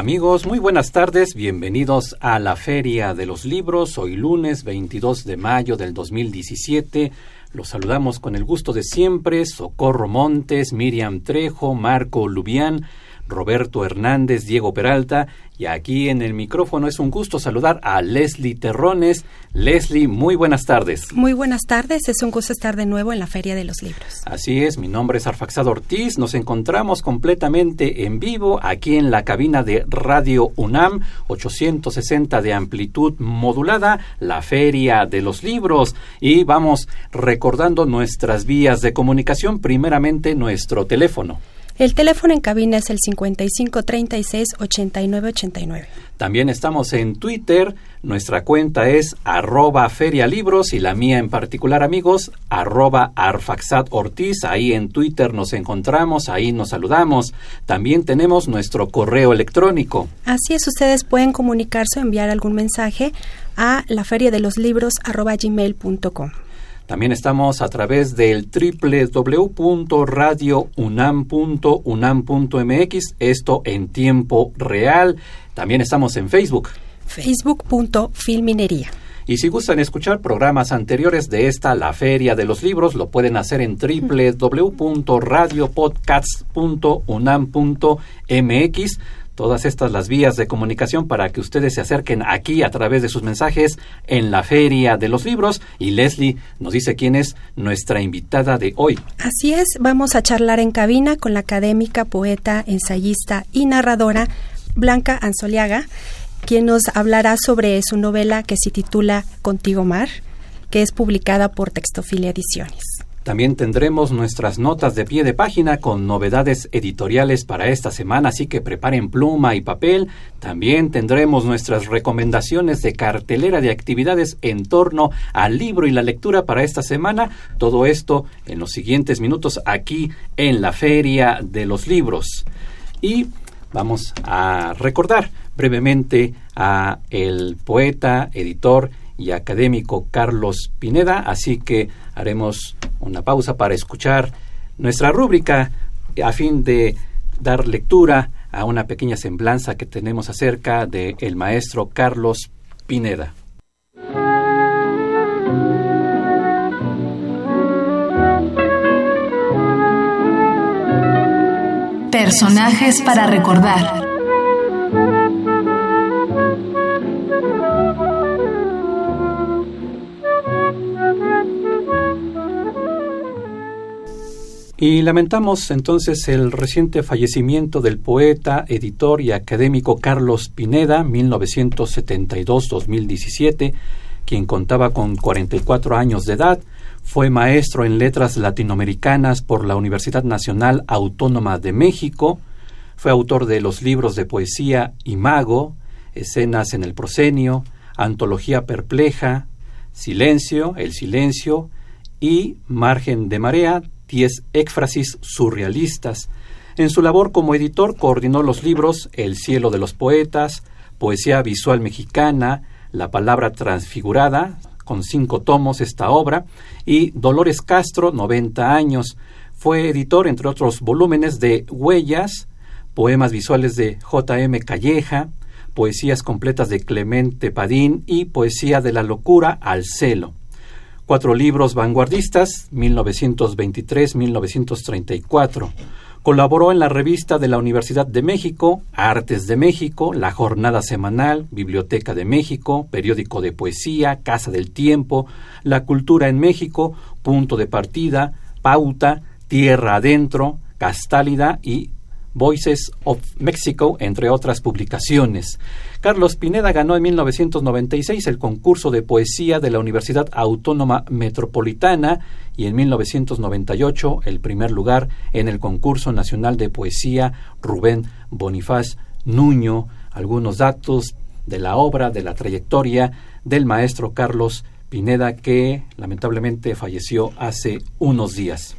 Amigos, muy buenas tardes, bienvenidos a la Feria de los Libros, hoy lunes 22 de mayo del 2017. Los saludamos con el gusto de siempre, Socorro Montes, Miriam Trejo, Marco Lubián, Roberto Hernández, Diego Peralta y aquí en el micrófono es un gusto saludar a Leslie Terrones. Leslie, muy buenas tardes. Muy buenas tardes, es un gusto estar de nuevo en la Feria de los Libros. Así es, mi nombre es Arfaxado Ortiz, nos encontramos completamente en vivo aquí en la cabina de Radio UNAM 860 de amplitud modulada, la Feria de los Libros y vamos recordando nuestras vías de comunicación, primeramente nuestro teléfono. El teléfono en cabina es el 5536-8989. También estamos en Twitter. Nuestra cuenta es arroba ferialibros y la mía en particular, amigos, arroba arfaxat ortiz. Ahí en Twitter nos encontramos, ahí nos saludamos. También tenemos nuestro correo electrónico. Así es, ustedes pueden comunicarse o enviar algún mensaje a la feria de los libros arroba gmail.com. También estamos a través del www.radiounam.unam.mx, esto en tiempo real. También estamos en Facebook. Facebook.filminería. Y si gustan escuchar programas anteriores de esta, la Feria de los Libros, lo pueden hacer en www.radiopodcasts.unam.mx todas estas las vías de comunicación para que ustedes se acerquen aquí a través de sus mensajes en la Feria de los Libros. Y Leslie nos dice quién es nuestra invitada de hoy. Así es, vamos a charlar en cabina con la académica, poeta, ensayista y narradora Blanca Ansoliaga, quien nos hablará sobre su novela que se titula Contigo Mar, que es publicada por Textofilia Ediciones. También tendremos nuestras notas de pie de página con novedades editoriales para esta semana, así que preparen pluma y papel. También tendremos nuestras recomendaciones de cartelera de actividades en torno al libro y la lectura para esta semana. Todo esto en los siguientes minutos aquí en la Feria de los Libros. Y vamos a recordar brevemente a el poeta, editor y académico Carlos Pineda, así que haremos una pausa para escuchar nuestra rúbrica a fin de dar lectura a una pequeña semblanza que tenemos acerca de el maestro Carlos Pineda. Personajes para recordar. Y lamentamos entonces el reciente fallecimiento del poeta, editor y académico Carlos Pineda, 1972-2017, quien contaba con 44 años de edad, fue maestro en letras latinoamericanas por la Universidad Nacional Autónoma de México, fue autor de los libros de poesía Imago, Escenas en el Prosenio, Antología Perpleja, Silencio, El Silencio y Margen de Marea, diez éfrasis surrealistas. En su labor como editor coordinó los libros El cielo de los poetas, Poesía visual mexicana, La palabra transfigurada, con cinco tomos esta obra, y Dolores Castro, 90 años. Fue editor, entre otros volúmenes, de Huellas, poemas visuales de J. M. Calleja, poesías completas de Clemente Padín y Poesía de la locura al celo cuatro libros vanguardistas, 1923-1934. Colaboró en la revista de la Universidad de México, Artes de México, La Jornada Semanal, Biblioteca de México, Periódico de Poesía, Casa del Tiempo, La Cultura en México, Punto de Partida, Pauta, Tierra Adentro, Castálida y Voices of Mexico, entre otras publicaciones. Carlos Pineda ganó en 1996 el concurso de poesía de la Universidad Autónoma Metropolitana y en 1998 el primer lugar en el concurso nacional de poesía Rubén Bonifaz Nuño. Algunos datos de la obra, de la trayectoria del maestro Carlos Pineda, que lamentablemente falleció hace unos días.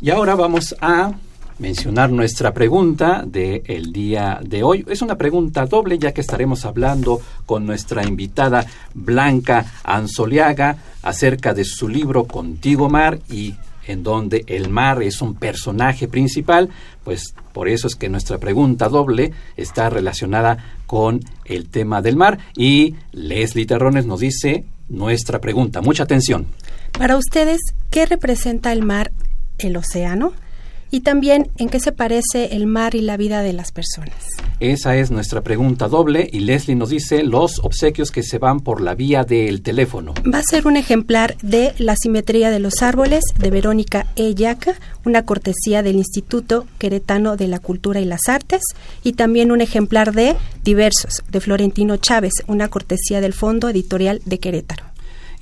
Y ahora vamos a mencionar nuestra pregunta del día de hoy. Es una pregunta doble ya que estaremos hablando con nuestra invitada Blanca Ansoliaga acerca de su libro Contigo Mar y en donde el mar es un personaje principal, pues por eso es que nuestra pregunta doble está relacionada con el tema del mar y Leslie Terrones nos dice nuestra pregunta. Mucha atención. Para ustedes, ¿qué representa el mar, el océano? Y también en qué se parece el mar y la vida de las personas. Esa es nuestra pregunta doble y Leslie nos dice los obsequios que se van por la vía del teléfono. Va a ser un ejemplar de La simetría de los árboles de Verónica E. Yaca, una cortesía del Instituto Queretano de la Cultura y las Artes y también un ejemplar de Diversos de Florentino Chávez, una cortesía del Fondo Editorial de Querétaro.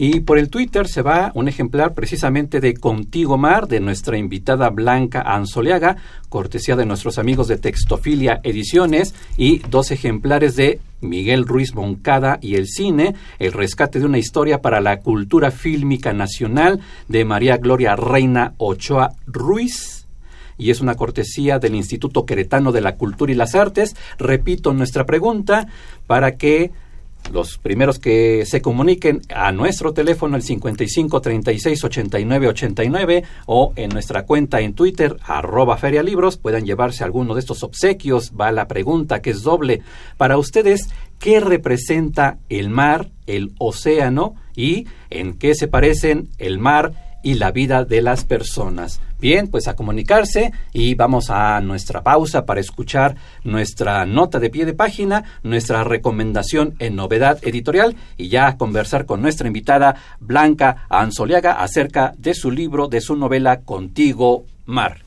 Y por el Twitter se va un ejemplar precisamente de Contigo Mar, de nuestra invitada Blanca Anzoleaga, cortesía de nuestros amigos de Textofilia Ediciones, y dos ejemplares de Miguel Ruiz Moncada y el cine, el rescate de una historia para la cultura fílmica nacional de María Gloria Reina Ochoa Ruiz y es una cortesía del Instituto Queretano de la Cultura y las Artes. Repito nuestra pregunta para que los primeros que se comuniquen a nuestro teléfono el 55 36 89 89 o en nuestra cuenta en Twitter arroba ferialibros puedan llevarse alguno de estos obsequios. Va la pregunta que es doble para ustedes. ¿Qué representa el mar, el océano y en qué se parecen el mar y la vida de las personas. Bien, pues a comunicarse y vamos a nuestra pausa para escuchar nuestra nota de pie de página, nuestra recomendación en novedad editorial y ya conversar con nuestra invitada Blanca Ansoliaga acerca de su libro, de su novela Contigo Mar.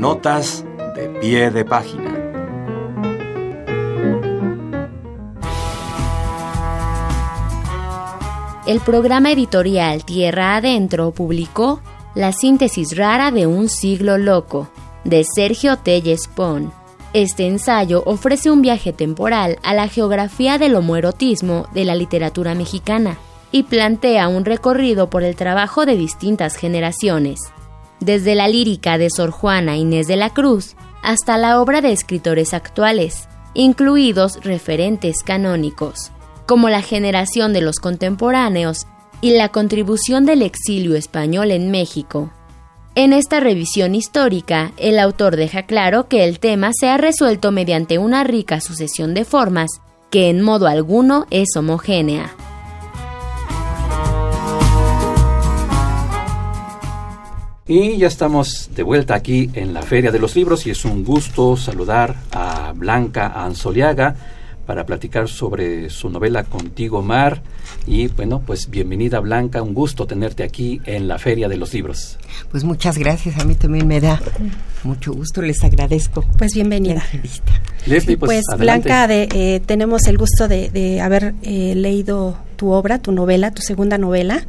Notas de pie de página. El programa editorial Tierra Adentro publicó La síntesis rara de un siglo loco, de Sergio Telles Pon. Este ensayo ofrece un viaje temporal a la geografía del homoerotismo de la literatura mexicana y plantea un recorrido por el trabajo de distintas generaciones, desde la lírica de Sor Juana Inés de la Cruz hasta la obra de escritores actuales, incluidos referentes canónicos como la generación de los contemporáneos y la contribución del exilio español en México. En esta revisión histórica, el autor deja claro que el tema se ha resuelto mediante una rica sucesión de formas que en modo alguno es homogénea. Y ya estamos de vuelta aquí en la Feria de los Libros y es un gusto saludar a Blanca Ansoliaga, para platicar sobre su novela Contigo Mar. Y bueno, pues bienvenida Blanca, un gusto tenerte aquí en la Feria de los Libros. Pues muchas gracias, a mí también me da mucho gusto, les agradezco. Pues bienvenida. Leslie, pues, pues Blanca, de, eh, tenemos el gusto de, haber eh, leído tu obra, tu novela, tu segunda novela.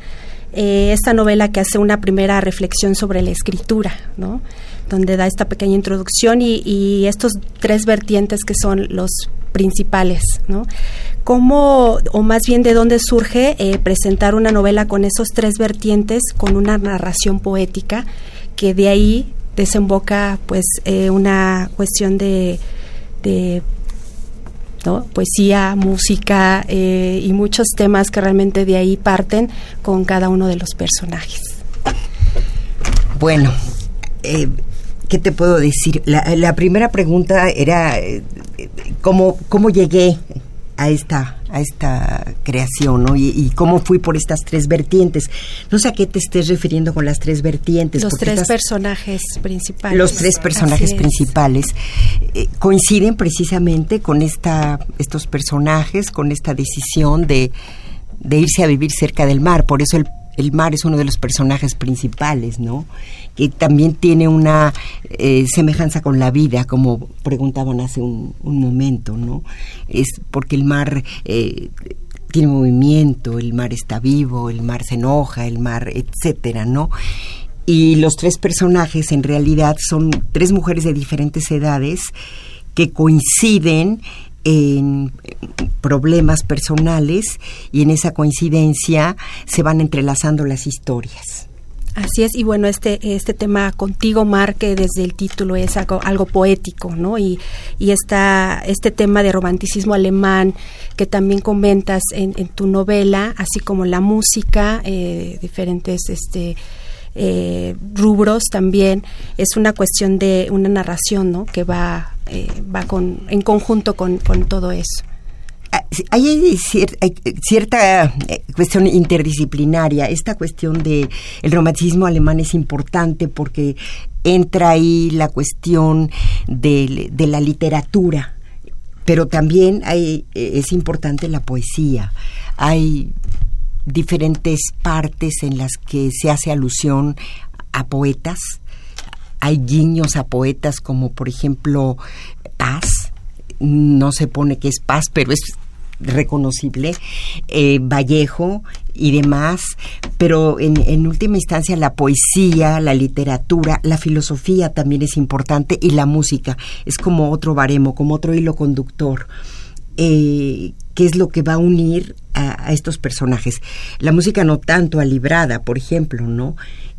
Eh, esta novela que hace una primera reflexión sobre la escritura, ¿no? donde da esta pequeña introducción y, y estos tres vertientes que son los principales, ¿no? ¿Cómo, o más bien de dónde surge eh, presentar una novela con esos tres vertientes, con una narración poética, que de ahí desemboca pues eh, una cuestión de, poesía, música eh, y muchos temas que realmente de ahí parten con cada uno de los personajes. Bueno, ¿qué te puedo decir? La, primera pregunta era cómo, cómo llegué a esta a esta creación ¿no? y, cómo fui por estas tres vertientes. No sé a qué te estés refiriendo con las tres vertientes. Los tres personajes principales. Los tres personajes principales eh, coinciden precisamente con esta, estos personajes, con esta decisión de, de irse a vivir cerca del mar. Por eso el el mar es uno de los personajes principales, ¿no? Que también tiene una eh, semejanza con la vida, como preguntaban hace un, momento, ¿no? Es porque el mar eh, tiene movimiento, el mar está vivo, el mar se enoja, el mar, etcétera, ¿no? Y los tres personajes en realidad son tres mujeres de diferentes edades que coinciden en problemas personales y en esa coincidencia se van entrelazando las historias. Así es, y bueno, este, este tema contigo, Mar, que desde el título es algo, algo poético, ¿no? Y, y está este tema de romanticismo alemán que también comentas en, tu novela, así como la música, eh, diferentes este, eh, rubros también, es una cuestión de una narración, ¿no? Que va, eh, va con, en conjunto con, con todo eso. Ah, hay cierta eh, cuestión interdisciplinaria. Esta cuestión de el romanticismo alemán es importante porque entra ahí la cuestión de, de la literatura, pero también hay, eh, es importante la poesía. Hay diferentes partes en las que se hace alusión a poetas. Hay guiños a poetas como por ejemplo Paz, no se pone que es paz, pero es reconocible, eh, Vallejo y demás, pero en, última instancia la poesía, la literatura, la filosofía también es importante y la música es como otro baremo, como otro hilo conductor. Eh, ¿Qué es lo que va a unir a, estos personajes? La música no tanto a Librada, por ejemplo, ¿no?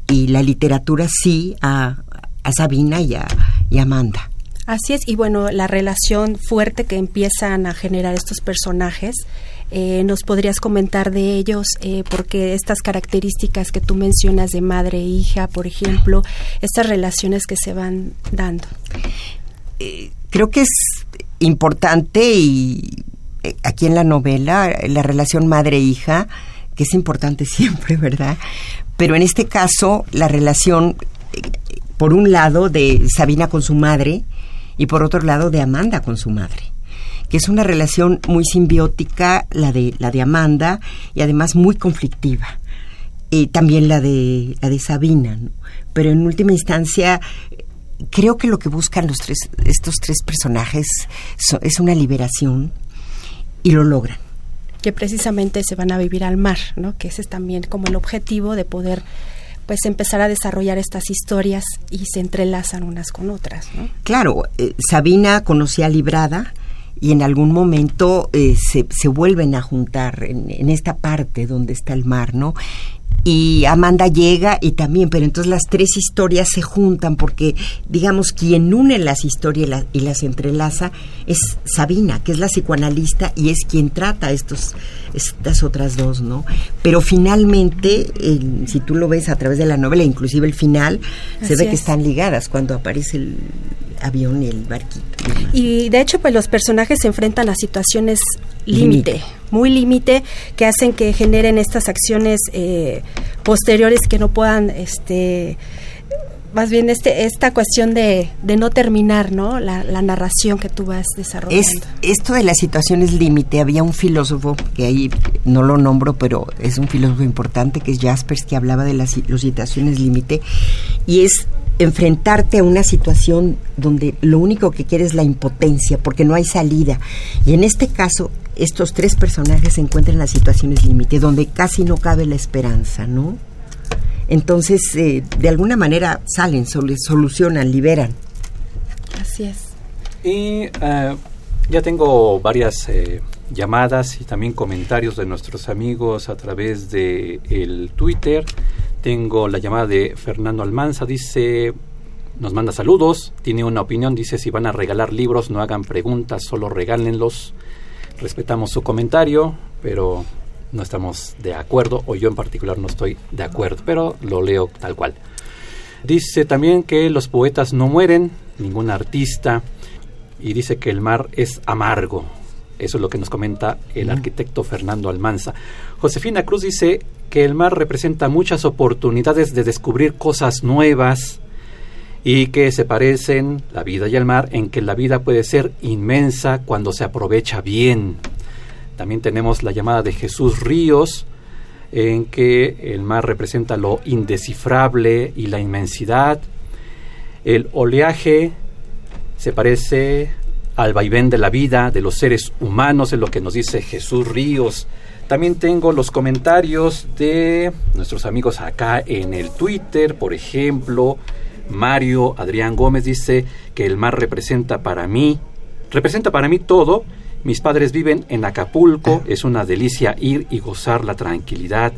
Y la literatura sí a, a Sabina y a, y a Amanda. Así es, y bueno, la relación fuerte que empiezan a generar estos personajes, eh, ¿nos podrías comentar de ellos? Eh, porque estas características que tú mencionas de madre e hija, por ejemplo, estas relaciones que se van dando. Eh, creo que es importante y aquí en la novela, la relación madre-hija, que es importante siempre, ¿verdad? Pero en este caso, la relación, por un lado, de Sabina con su madre, y por otro lado de Amanda con su madre que es una relación muy simbiótica la de la de Amanda y además muy conflictiva. Y también la de la de Sabina pero en última instancia creo que lo que buscan los tres estos tres personajes es una liberación y lo logran. Que precisamente se van a vivir al mar, ¿no? Que ese es también como el objetivo de poder pues empezar a desarrollar estas historias y se entrelazan unas con otras. ¿no? Claro, eh, Sabina conocía a Librada y en algún momento eh, se, se, vuelven a juntar en, en, esta parte donde está el mar, ¿no? Y Amanda llega y también, pero entonces las tres historias se juntan porque, digamos, quien une las historias y, las entrelaza es Sabina, que es la psicoanalista y es quien trata estos, estas otras dos, ¿no? Pero finalmente, si tú lo ves a través de la novela, inclusive el final, se ve que están ligadas cuando aparece el avión y el barquito. Y, de hecho, pues los personajes se enfrentan a situaciones límite, muy límite, que hacen que generen estas acciones eh, posteriores que no puedan, este, más bien este, esta cuestión de, de no terminar, ¿no? La, la, narración que tú vas desarrollando. Es, esto de las situaciones límite, había un filósofo, que ahí no lo nombro, pero es un filósofo importante, que es Jaspers, que hablaba de las, las situaciones límite, y es enfrentarte a una situación donde lo único que quieres es la impotencia, porque no hay salida. Y en este caso, estos tres personajes se encuentran en las situaciones límite, donde casi no cabe la esperanza, ¿no? Entonces, eh, de alguna manera salen, sol solucionan, liberan. Así es. Y uh, ya tengo varias eh, llamadas y también comentarios de nuestros amigos a través de el Twitter. Tengo la llamada de Fernando Almanza, dice, nos manda saludos, tiene una opinión, dice, si van a regalar libros, no hagan preguntas, solo regálenlos. Respetamos su comentario, pero no estamos de acuerdo, o yo en particular no estoy de acuerdo, pero lo leo tal cual. Dice también que los poetas no mueren, ningún artista, y dice que el mar es amargo. Eso es lo que nos comenta el arquitecto Fernando Almanza. Josefina Cruz dice que el mar representa muchas oportunidades de descubrir cosas nuevas y que se parecen la vida y el mar en que la vida puede ser inmensa cuando se aprovecha bien. También tenemos la llamada de Jesús Ríos, en que el mar representa lo indescifrable y la inmensidad. El oleaje se parece al vaivén de la vida de los seres humanos, es lo que nos dice Jesús Ríos. También tengo los comentarios de nuestros amigos acá en el Twitter, por ejemplo, Mario Adrián Gómez dice que el mar representa para mí, representa para mí todo. Mis padres viven en Acapulco, es una delicia ir y gozar la tranquilidad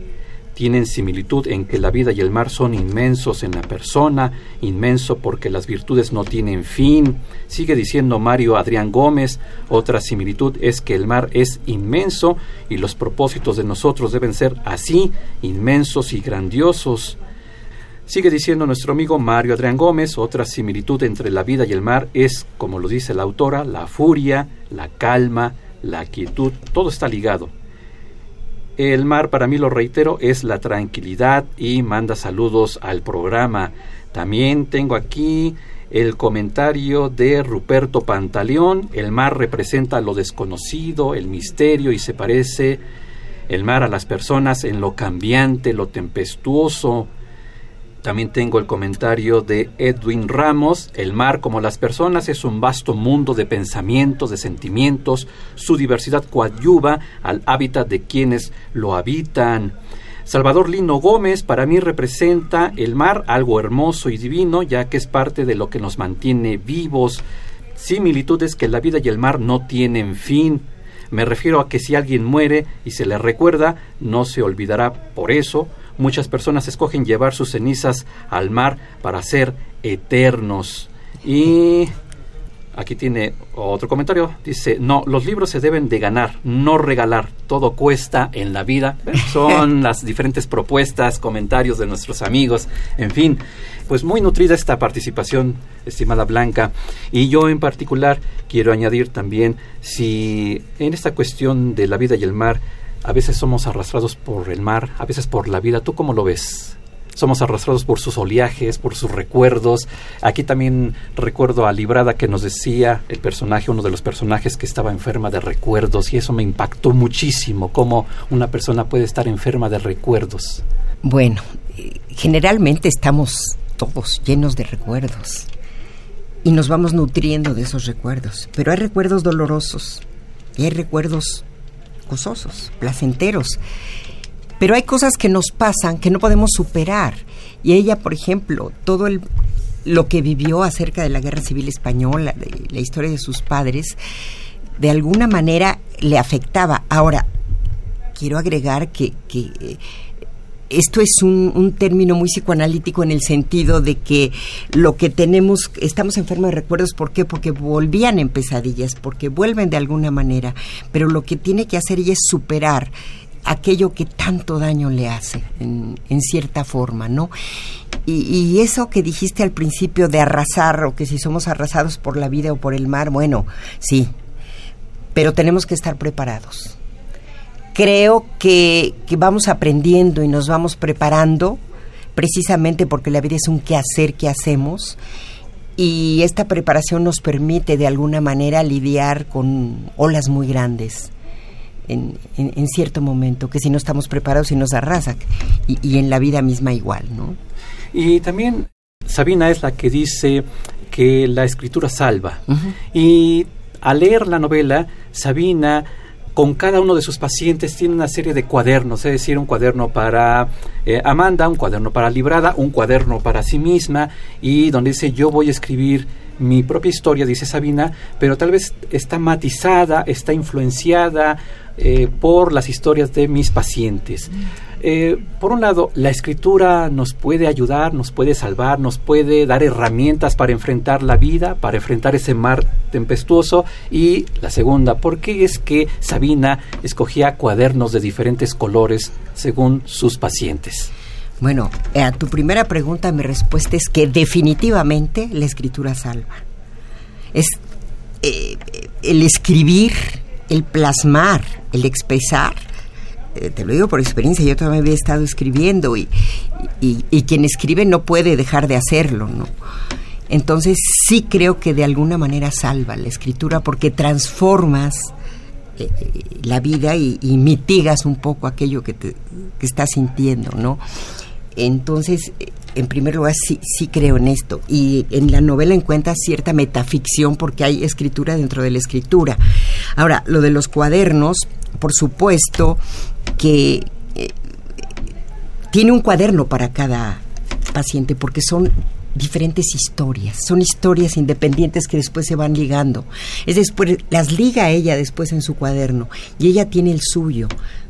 tienen similitud en que la vida y el mar son inmensos en la persona, inmenso porque las virtudes no tienen fin. Sigue diciendo Mario Adrián Gómez, otra similitud es que el mar es inmenso y los propósitos de nosotros deben ser así, inmensos y grandiosos. Sigue diciendo nuestro amigo Mario Adrián Gómez, otra similitud entre la vida y el mar es, como lo dice la autora, la furia, la calma, la quietud, todo está ligado. El mar, para mí lo reitero, es la tranquilidad y manda saludos al programa. También tengo aquí el comentario de Ruperto Pantaleón. El mar representa lo desconocido, el misterio y se parece el mar a las personas en lo cambiante, lo tempestuoso, también tengo el comentario de Edwin Ramos. El mar, como las personas, es un vasto mundo de pensamientos, de sentimientos. Su diversidad coadyuva al hábitat de quienes lo habitan. Salvador Lino Gómez para mí representa el mar algo hermoso y divino, ya que es parte de lo que nos mantiene vivos. Similitudes que la vida y el mar no tienen fin. Me refiero a que si alguien muere y se le recuerda, no se olvidará por eso, Muchas personas escogen llevar sus cenizas al mar para ser eternos. Y aquí tiene otro comentario. Dice, no, los libros se deben de ganar, no regalar. Todo cuesta en la vida. Son las diferentes propuestas, comentarios de nuestros amigos. En fin, pues muy nutrida esta participación, estimada Blanca. Y yo en particular quiero añadir también, si en esta cuestión de la vida y el mar, a veces somos arrastrados por el mar, a veces por la vida. ¿Tú cómo lo ves? Somos arrastrados por sus oleajes, por sus recuerdos. Aquí también recuerdo a Librada que nos decía el personaje, uno de los personajes que estaba enferma de recuerdos y eso me impactó muchísimo, cómo una persona puede estar enferma de recuerdos. Bueno, generalmente estamos todos llenos de recuerdos y nos vamos nutriendo de esos recuerdos, pero hay recuerdos dolorosos y hay recuerdos gozosos, placenteros. Pero hay cosas que nos pasan que no podemos superar. Y ella, por ejemplo, todo el, lo que vivió acerca de la Guerra Civil Española, la historia de sus padres, de alguna manera le afectaba. Ahora, quiero agregar que, que esto es un, término muy psicoanalítico en el sentido de que lo que tenemos, estamos enfermos de recuerdos, ¿por qué? Porque volvían en pesadillas, porque vuelven de alguna manera, pero lo que tiene que hacer ella es superar aquello que tanto daño le hace, en, cierta forma, ¿no? Y, y, eso que dijiste al principio de arrasar, o que si somos arrasados por la vida o por el mar, bueno, sí, pero tenemos que estar preparados creo que, vamos aprendiendo y nos vamos preparando precisamente porque la vida es un quehacer que hacemos y esta preparación nos permite de alguna manera lidiar con olas muy grandes en, cierto momento, que si no estamos preparados y nos arrasa, y, en la vida misma igual, ¿no? Y también Sabina es la que dice que la escritura salva. Y al leer la novela, Sabina con cada uno de sus pacientes tiene una serie de cuadernos, es decir, un cuaderno para eh, Amanda, un cuaderno para Librada, un cuaderno para sí misma y donde dice yo voy a escribir mi propia historia, dice Sabina, pero tal vez está matizada, está influenciada eh, por las historias de mis pacientes. Eh, por un lado, la escritura nos puede ayudar, nos puede salvar, nos puede dar herramientas para enfrentar la vida, para enfrentar ese mar tempestuoso. Y la segunda, ¿por qué es que Sabina escogía cuadernos de diferentes colores según sus pacientes? Bueno, a tu primera pregunta mi respuesta es que definitivamente la escritura salva. Es eh, el escribir, el plasmar, el expresar eh, te lo digo por experiencia, yo todavía había estado escribiendo y, y, quien escribe no puede dejar de hacerlo, ¿no? Entonces sí creo que de alguna manera salva la escritura porque transformas eh, la vida y, mitigas un poco aquello que, te, que estás sintiendo, ¿no? Entonces, eh, en primer lugar, sí, sí creo en esto. Y en la novela encuentras cierta metaficción porque hay escritura dentro de la escritura. Ahora, lo de los cuadernos, por supuesto que eh, tiene un cuaderno para cada paciente porque son diferentes historias, son historias independientes que después se van ligando. Es después las liga ella después en su cuaderno y ella tiene el suyo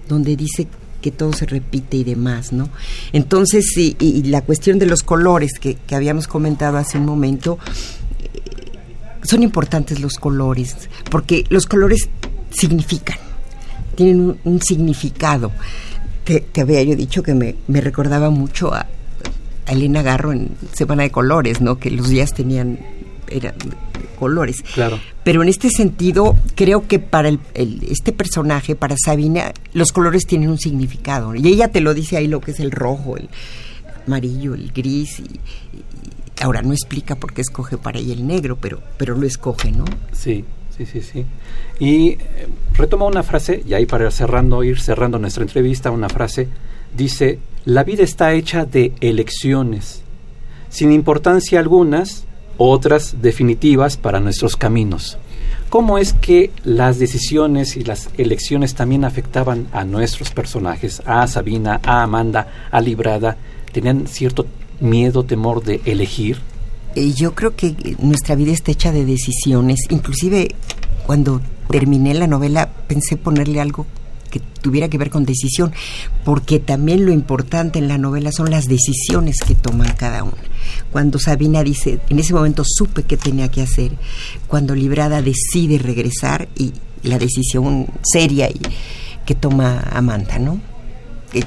donde dice que todo se repite y demás, ¿no? Entonces, y, la cuestión de los colores que, habíamos comentado hace un momento, eh, son importantes los colores, porque los colores significan, tienen un, significado. Te, había yo dicho que me, me recordaba mucho a, Elena Garro en Semana de Colores, ¿no? Que los días tenían eran colores. Claro. Pero en este sentido, creo que para el, este personaje, para Sabina, los colores tienen un significado. Y ella te lo dice ahí lo que es el rojo, el amarillo, el gris. Y, ahora no explica por qué escoge para ella el negro, pero, pero lo escoge, ¿no? Sí. Sí, sí, sí. Y eh, retoma una frase, y ahí para cerrando, ir cerrando nuestra entrevista, una frase, dice, la vida está hecha de elecciones, sin importancia algunas, otras definitivas para nuestros caminos. ¿Cómo es que las decisiones y las elecciones también afectaban a nuestros personajes, a Sabina, a Amanda, a Librada? ¿Tenían cierto miedo, temor de elegir? Eh, yo creo que nuestra vida está hecha de decisiones. Inclusive cuando terminé la novela pensé ponerle algo que tuviera que ver con decisión, porque también lo importante en la novela son las decisiones que toman cada una. Cuando Sabina dice, en ese momento supe que tenía que hacer, cuando Librada decide regresar y la decisión seria y, que toma Amanda, ¿no?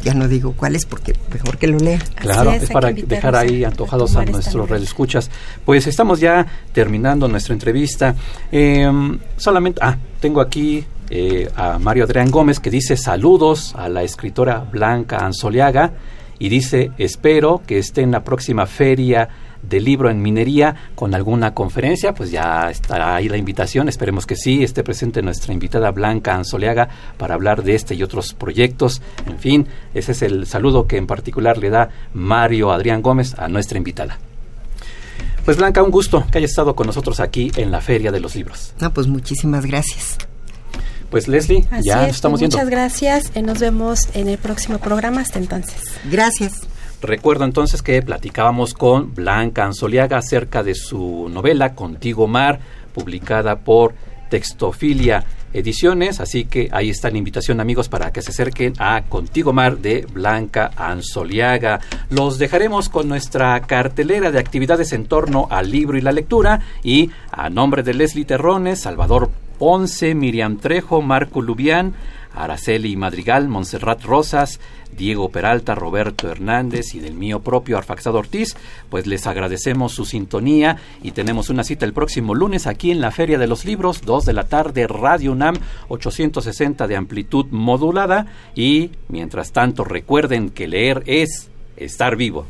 ya no digo cuál es porque mejor que lo lea. Claro, es, para dejar ahí antojados a, nuestros escuchas Pues estamos ya terminando nuestra entrevista. Em, solamente, ah, tengo aquí eh, a Mario Adrián Gómez que dice saludos a la escritora Blanca Ansoliaga y dice espero que esté en la próxima feria de libro en minería con alguna conferencia, pues ya estará ahí la invitación. Esperemos que sí esté presente nuestra invitada Blanca Anzoleaga para hablar de este y otros proyectos. En fin, ese es el saludo que en particular le da Mario Adrián Gómez a nuestra invitada. Pues Blanca, un gusto que haya estado con nosotros aquí en la Feria de los Libros. No, pues muchísimas gracias. Pues Leslie, ya nos estamos pues viendo. Muchas gracias. y Nos vemos en el próximo programa. Hasta entonces. Gracias. Recuerdo entonces que platicábamos con Blanca Ansoliaga acerca de su novela Contigo Mar, publicada por Textofilia Ediciones, así que ahí está la invitación amigos para que se acerquen a Contigo Mar de Blanca Ansoliaga. Los dejaremos con nuestra cartelera de actividades en torno al libro y la lectura y a nombre de Leslie Terrones, Salvador Ponce, Miriam Trejo, Marco Lubián, Araceli Madrigal, Montserrat Rosas, Diego Peralta, Roberto Hernández y del mío propio Arfaxado Ortiz, pues les agradecemos su sintonía y tenemos una cita el próximo lunes aquí en la Feria de los Libros, 2 de la tarde, Radio UNAM 860 de amplitud modulada y mientras tanto recuerden que leer es estar vivo.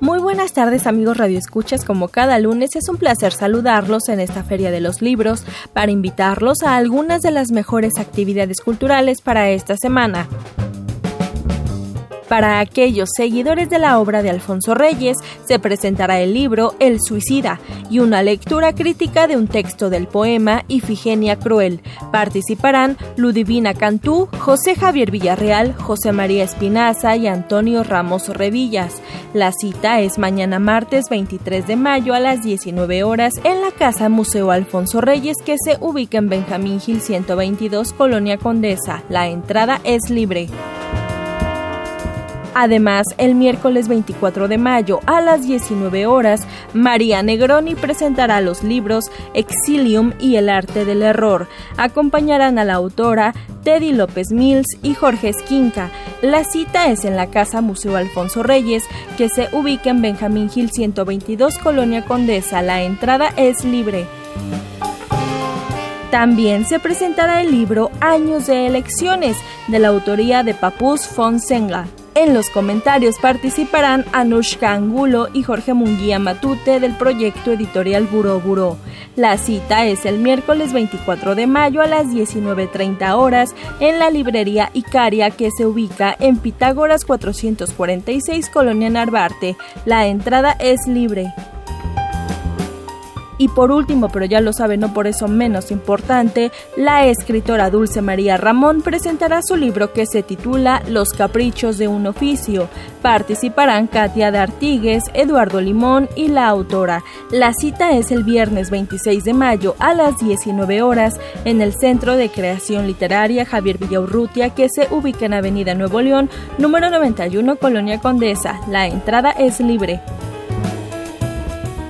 Muy buenas tardes amigos radioescuchas, como cada lunes es un placer saludarlos en esta Feria de los Libros para invitarlos a algunas de las mejores actividades culturales para esta semana. Para aquellos seguidores de la obra de Alfonso Reyes, se presentará el libro El Suicida y una lectura crítica de un texto del poema Ifigenia Cruel. Participarán Ludivina Cantú, José Javier Villarreal, José María Espinaza y Antonio Ramos Revillas. La cita es mañana martes 23 de mayo a las 19 horas en la Casa Museo Alfonso Reyes que se ubica en Benjamín Gil 122, Colonia Condesa. La entrada es libre. Además, el miércoles 24 de mayo a las 19 horas, María Negroni presentará los libros Exilium y el arte del error. Acompañarán a la autora Teddy López Mills y Jorge Esquinca. La cita es en la Casa Museo Alfonso Reyes, que se ubica en Benjamín Gil 122, Colonia Condesa. La entrada es libre. También se presentará el libro Años de Elecciones, de la autoría de Papus Fonsenga. En los comentarios participarán Anushka Angulo y Jorge Munguía Matute del proyecto editorial Buró Buró. La cita es el miércoles 24 de mayo a las 19.30 horas en la librería Icaria que se ubica en Pitágoras 446 Colonia Narvarte. La entrada es libre. Y por último, pero ya lo sabe, no por eso menos importante, la escritora Dulce María Ramón presentará su libro que se titula Los caprichos de un oficio. Participarán Katia de Artigues, Eduardo Limón y la autora. La cita es el viernes 26 de mayo a las 19 horas en el Centro de Creación Literaria Javier Villaurrutia que se ubica en Avenida Nuevo León, número 91, Colonia Condesa. La entrada es libre.